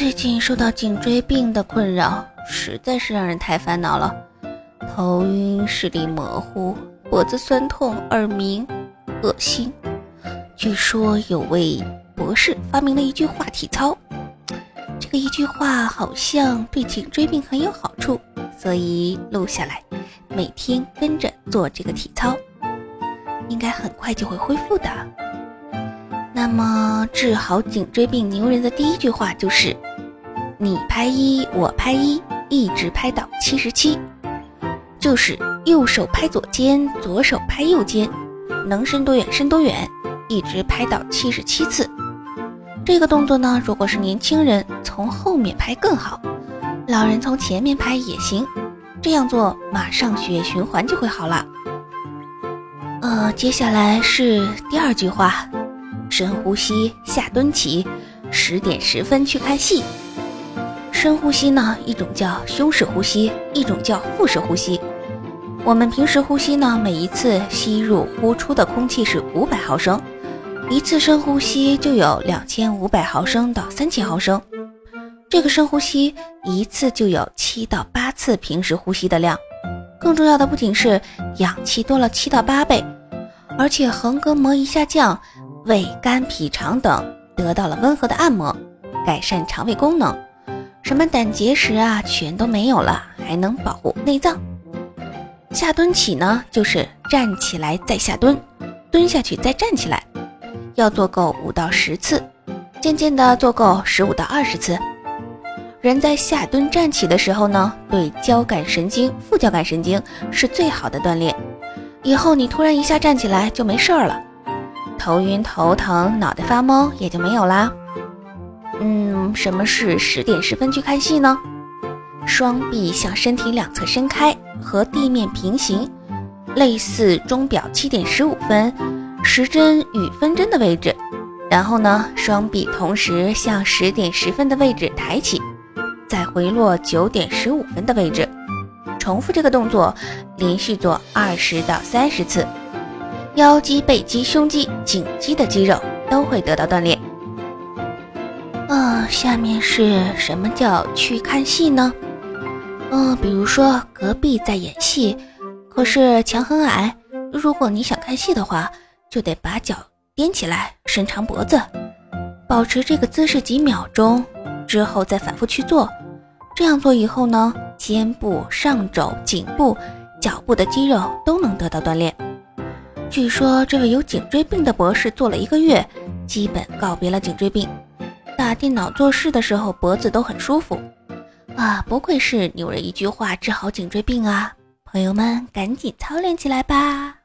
最近受到颈椎病的困扰，实在是让人太烦恼了。头晕、视力模糊、脖子酸痛、耳鸣、恶心。据说有位博士发明了一句话体操，这个一句话好像对颈椎病很有好处，所以录下来，每天跟着做这个体操，应该很快就会恢复的。那么治好颈椎病牛人的第一句话就是：“你拍一，我拍一，一直拍到七十七。”就是右手拍左肩，左手拍右肩，能伸多远伸多远，一直拍到七十七次。这个动作呢，如果是年轻人，从后面拍更好；老人从前面拍也行。这样做，马上血液循环就会好了。呃，接下来是第二句话。深呼吸，下蹲起，十点十分去看戏。深呼吸呢，一种叫胸式呼吸，一种叫腹式呼吸。我们平时呼吸呢，每一次吸入呼出的空气是五百毫升，一次深呼吸就有两千五百毫升到三千毫升。这个深呼吸一次就有七到八次平时呼吸的量。更重要的不仅是氧气多了七到八倍，而且横膈膜一下降。胃、肝、脾、肠等得到了温和的按摩，改善肠胃功能，什么胆结石啊，全都没有了，还能保护内脏。下蹲起呢，就是站起来再下蹲，蹲下去再站起来，要做够五到十次，渐渐的做够十五到二十次。人在下蹲站起的时候呢，对交感神经、副交感神经是最好的锻炼。以后你突然一下站起来就没事儿了。头晕、头疼、脑袋发懵也就没有啦。嗯，什么是十点十分去看戏呢？双臂向身体两侧伸开，和地面平行，类似钟表七点十五分时针与分针的位置。然后呢，双臂同时向十点十分的位置抬起，再回落九点十五分的位置，重复这个动作，连续做二十到三十次。腰肌、背肌、胸肌、颈肌的肌肉都会得到锻炼。嗯，下面是什么叫去看戏呢？嗯，比如说隔壁在演戏，可是墙很矮，如果你想看戏的话，就得把脚踮起来，伸长脖子，保持这个姿势几秒钟，之后再反复去做。这样做以后呢，肩部、上肘、颈部、脚部的肌肉都能得到锻炼。据说这位有颈椎病的博士做了一个月，基本告别了颈椎病。拿电脑做事的时候脖子都很舒服。啊，不愧是牛人一句话治好颈椎病啊！朋友们，赶紧操练起来吧！